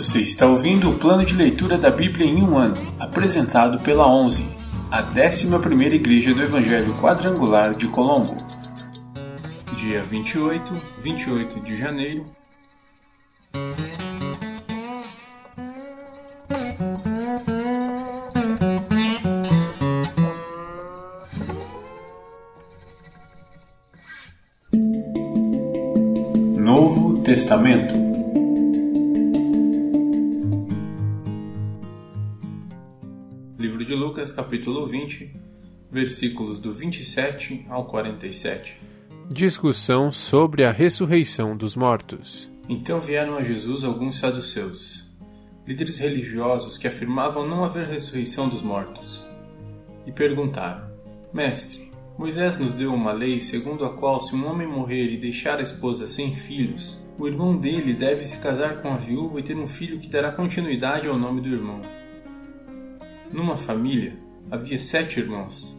Você está ouvindo o plano de leitura da Bíblia em um ano, apresentado pela 11, a 11ª Igreja do Evangelho Quadrangular de Colombo. Dia 28, 28 de janeiro. Novo Testamento capítulo 20, versículos do 27 ao 47. Discussão sobre a ressurreição dos mortos. Então vieram a Jesus alguns saduceus, líderes religiosos que afirmavam não haver ressurreição dos mortos, e perguntaram: Mestre, Moisés nos deu uma lei segundo a qual, se um homem morrer e deixar a esposa sem filhos, o irmão dele deve se casar com a viúva e ter um filho que dará continuidade ao nome do irmão. Numa família havia sete irmãos.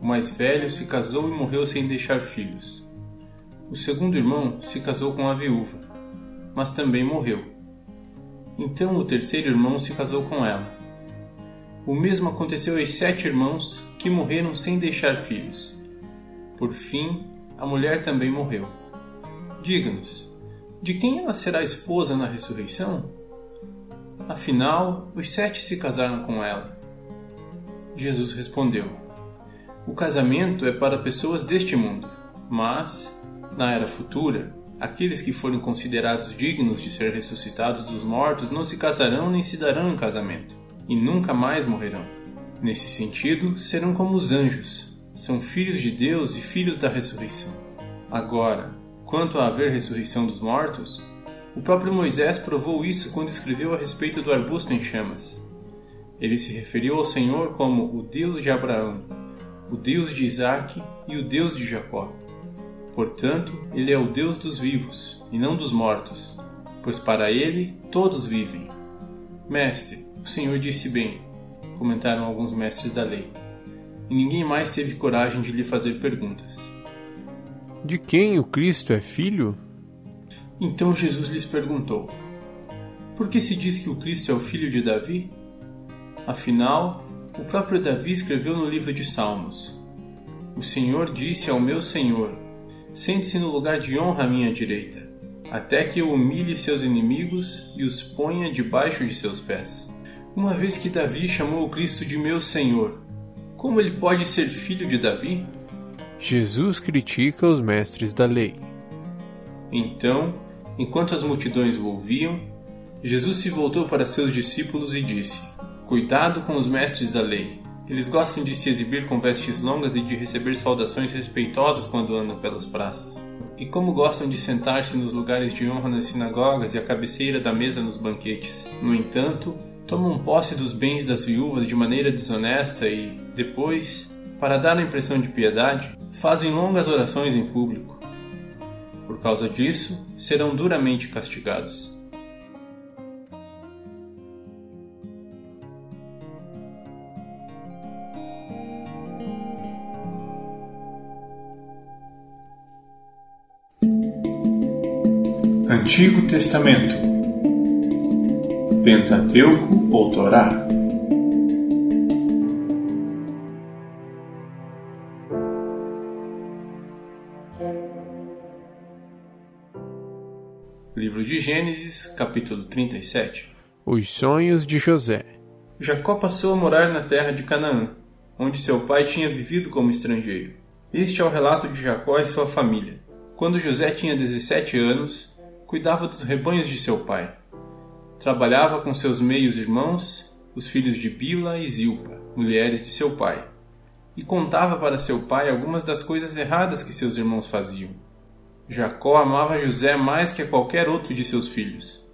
O mais velho se casou e morreu sem deixar filhos. O segundo irmão se casou com a viúva, mas também morreu. Então o terceiro irmão se casou com ela. O mesmo aconteceu aos sete irmãos que morreram sem deixar filhos. Por fim, a mulher também morreu. Diga-nos, de quem ela será esposa na ressurreição? Afinal, os sete se casaram com ela. Jesus respondeu: O casamento é para pessoas deste mundo, mas, na era futura, aqueles que forem considerados dignos de ser ressuscitados dos mortos não se casarão nem se darão em casamento, e nunca mais morrerão. Nesse sentido, serão como os anjos, são filhos de Deus e filhos da ressurreição. Agora, quanto a haver ressurreição dos mortos, o próprio Moisés provou isso quando escreveu a respeito do arbusto em chamas. Ele se referiu ao Senhor como o Deus de Abraão, o Deus de Isaque e o Deus de Jacó. Portanto, ele é o Deus dos vivos e não dos mortos, pois para ele todos vivem. Mestre, o Senhor disse bem, comentaram alguns mestres da lei, e ninguém mais teve coragem de lhe fazer perguntas. De quem o Cristo é filho? Então Jesus lhes perguntou: Por que se diz que o Cristo é o filho de Davi? Afinal, o próprio Davi escreveu no livro de Salmos: O Senhor disse ao meu Senhor: Sente-se no lugar de honra à minha direita, até que eu humilhe seus inimigos e os ponha debaixo de seus pés. Uma vez que Davi chamou o Cristo de meu Senhor, como ele pode ser filho de Davi? Jesus critica os mestres da lei. Então, enquanto as multidões o ouviam, Jesus se voltou para seus discípulos e disse: Cuidado com os mestres da lei. Eles gostam de se exibir com vestes longas e de receber saudações respeitosas quando andam pelas praças. E como gostam de sentar-se nos lugares de honra nas sinagogas e à cabeceira da mesa nos banquetes. No entanto, tomam posse dos bens das viúvas de maneira desonesta e, depois, para dar a impressão de piedade, fazem longas orações em público. Por causa disso, serão duramente castigados. Antigo Testamento Pentateuco ou Torá Livro de Gênesis, capítulo 37 Os sonhos de José. Jacó passou a morar na terra de Canaã, onde seu pai tinha vivido como estrangeiro. Este é o relato de Jacó e sua família. Quando José tinha 17 anos, cuidava dos rebanhos de seu pai. Trabalhava com seus meios irmãos, os filhos de Bila e Zilpa, mulheres de seu pai, e contava para seu pai algumas das coisas erradas que seus irmãos faziam. Jacó amava José mais que a qualquer outro de seus filhos,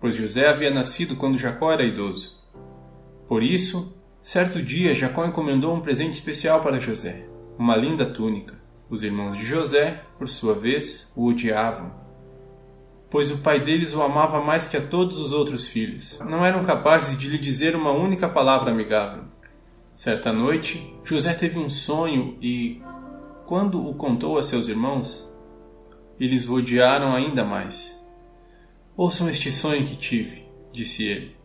pois José havia nascido quando Jacó era idoso. Por isso, certo dia Jacó encomendou um presente especial para José, uma linda túnica. Os irmãos de José, por sua vez, o odiavam, pois o pai deles o amava mais que a todos os outros filhos. Não eram capazes de lhe dizer uma única palavra amigável. Certa noite, José teve um sonho e, quando o contou a seus irmãos, eles odiaram ainda mais. Ouçam este sonho que tive, disse ele.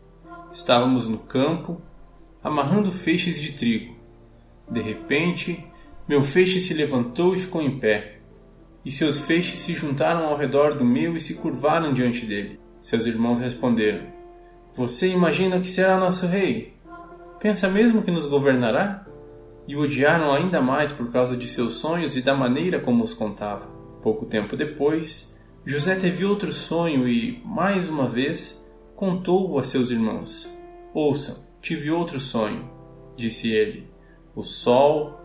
Estávamos no campo, amarrando feixes de trigo. De repente, meu feixe se levantou e ficou em pé, e seus feixes se juntaram ao redor do meu e se curvaram diante dele. Seus irmãos responderam: Você imagina que será nosso rei? Pensa mesmo que nos governará? E o odiaram ainda mais por causa de seus sonhos e da maneira como os contava. Pouco tempo depois, José teve outro sonho e, mais uma vez, contou-o a seus irmãos. Ouçam, tive outro sonho, disse ele. O sol,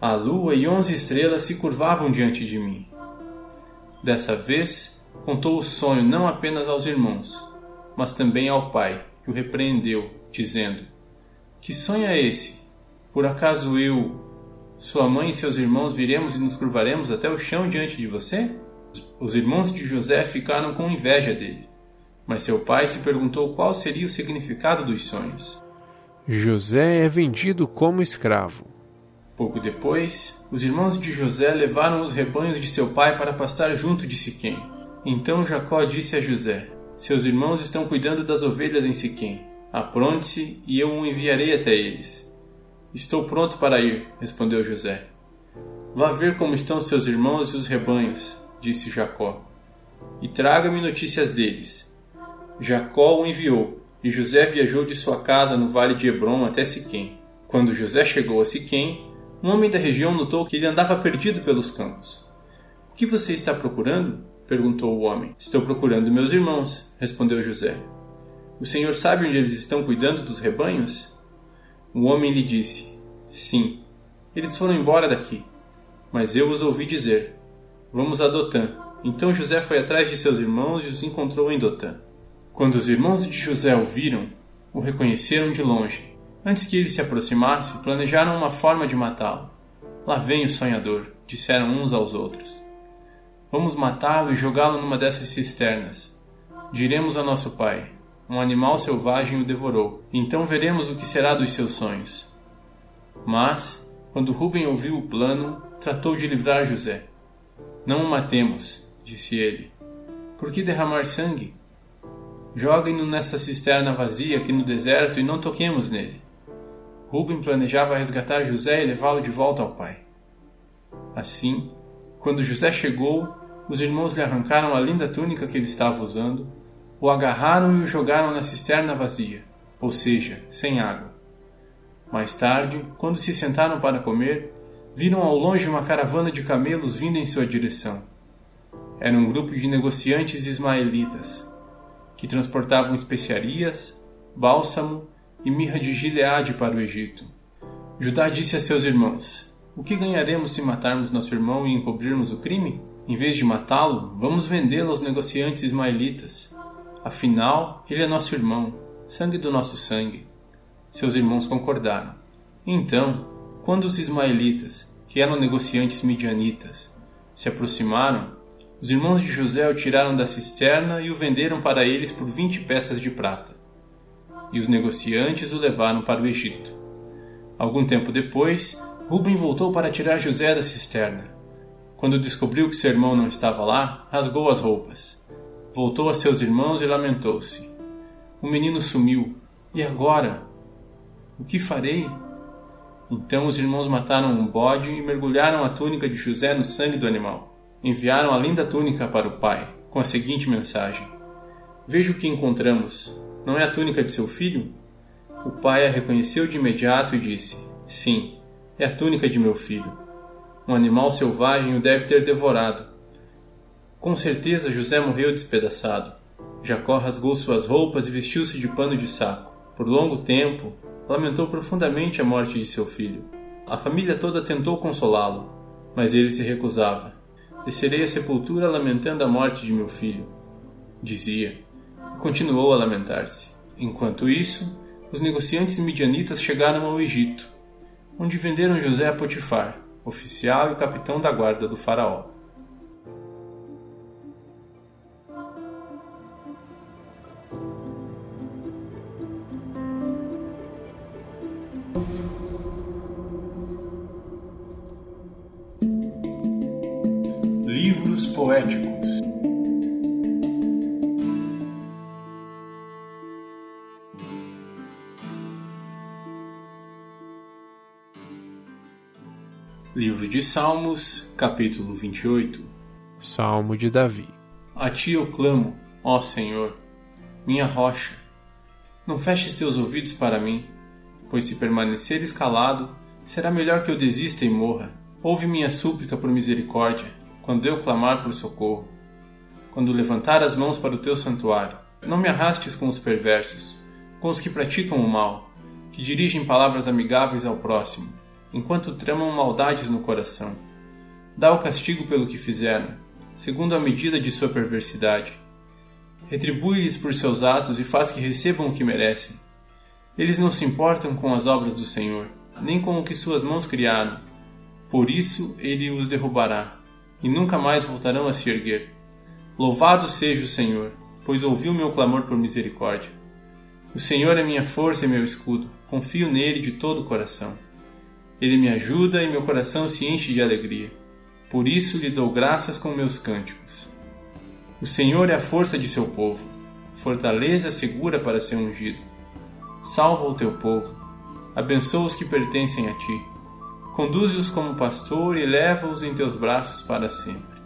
a lua e onze estrelas se curvavam diante de mim. Dessa vez, contou o sonho não apenas aos irmãos, mas também ao pai, que o repreendeu, dizendo: Que sonho é esse? Por acaso eu, sua mãe e seus irmãos viremos e nos curvaremos até o chão diante de você? Os irmãos de José ficaram com inveja dele, mas seu pai se perguntou qual seria o significado dos sonhos. José é vendido como escravo. Pouco depois, os irmãos de José levaram os rebanhos de seu pai para pastar junto de Siquém. Então Jacó disse a José: Seus irmãos estão cuidando das ovelhas em Siquém. Apronte-se e eu o enviarei até eles. Estou pronto para ir, respondeu José. Vá ver como estão seus irmãos e os rebanhos, disse Jacó, e traga-me notícias deles. Jacó o enviou, e José viajou de sua casa no vale de Hebron até Siquém. Quando José chegou a Siquém, um homem da região notou que ele andava perdido pelos campos. O que você está procurando? perguntou o homem. Estou procurando meus irmãos, respondeu José. O senhor sabe onde eles estão cuidando dos rebanhos? O homem lhe disse: Sim, eles foram embora daqui. Mas eu os ouvi dizer: Vamos a Dotã. Então José foi atrás de seus irmãos e os encontrou em Dotã. Quando os irmãos de José o viram, o reconheceram de longe Antes que ele se aproximasse, planejaram uma forma de matá-lo. Lá vem o sonhador, disseram uns aos outros. Vamos matá-lo e jogá-lo numa dessas cisternas. Diremos a nosso pai: um animal selvagem o devorou. Então veremos o que será dos seus sonhos. Mas, quando Rubem ouviu o plano, tratou de livrar José. Não o matemos, disse ele. Por que derramar sangue? Joguem-no nessa cisterna vazia aqui no deserto e não toquemos nele. Rubem planejava resgatar José e levá-lo de volta ao pai. Assim, quando José chegou, os irmãos lhe arrancaram a linda túnica que ele estava usando, o agarraram e o jogaram na cisterna vazia, ou seja, sem água. Mais tarde, quando se sentaram para comer, viram ao longe uma caravana de camelos vindo em sua direção. Era um grupo de negociantes ismaelitas, que transportavam especiarias, bálsamo e mirra de Gileade para o Egito. Judá disse a seus irmãos: O que ganharemos se matarmos nosso irmão e encobrirmos o crime? Em vez de matá-lo, vamos vendê-lo aos negociantes ismaelitas. Afinal, ele é nosso irmão, sangue do nosso sangue. Seus irmãos concordaram. Então, quando os ismaelitas, que eram negociantes midianitas, se aproximaram, os irmãos de José o tiraram da cisterna e o venderam para eles por vinte peças de prata e os negociantes o levaram para o Egito. Algum tempo depois, Rubem voltou para tirar José da cisterna. Quando descobriu que seu irmão não estava lá, rasgou as roupas. Voltou a seus irmãos e lamentou-se. O menino sumiu. E agora? O que farei? Então os irmãos mataram um bode e mergulharam a túnica de José no sangue do animal. Enviaram a linda túnica para o pai, com a seguinte mensagem: Veja o que encontramos. Não é a túnica de seu filho? O pai a reconheceu de imediato e disse: Sim, é a túnica de meu filho. Um animal selvagem o deve ter devorado. Com certeza José morreu despedaçado. Jacó rasgou suas roupas e vestiu-se de pano de saco. Por longo tempo, lamentou profundamente a morte de seu filho. A família toda tentou consolá-lo, mas ele se recusava. Descerei à sepultura lamentando a morte de meu filho, dizia continuou a lamentar-se. Enquanto isso, os negociantes midianitas chegaram ao Egito, onde venderam José a Potifar, oficial e capitão da guarda do faraó. Livros poéticos Livro de Salmos, capítulo 28 Salmo de Davi A ti eu clamo, ó Senhor, minha rocha. Não feches teus ouvidos para mim, pois se permaneceres calado, será melhor que eu desista e morra. Ouve minha súplica por misericórdia, quando eu clamar por socorro. Quando levantar as mãos para o teu santuário, não me arrastes com os perversos, com os que praticam o mal, que dirigem palavras amigáveis ao próximo, enquanto tramam maldades no coração. Dá o castigo pelo que fizeram, segundo a medida de sua perversidade. Retribui-lhes por seus atos e faz que recebam o que merecem. Eles não se importam com as obras do Senhor, nem com o que suas mãos criaram. Por isso ele os derrubará, e nunca mais voltarão a se erguer. Louvado seja o Senhor, pois ouviu meu clamor por misericórdia. O Senhor é minha força e meu escudo, confio nele de todo o coração. Ele me ajuda e meu coração se enche de alegria. Por isso lhe dou graças com meus cânticos. O Senhor é a força de seu povo, fortaleza segura para seu ungido. Salva o teu povo, abençoa os que pertencem a ti. Conduze-os como pastor e leva-os em teus braços para sempre.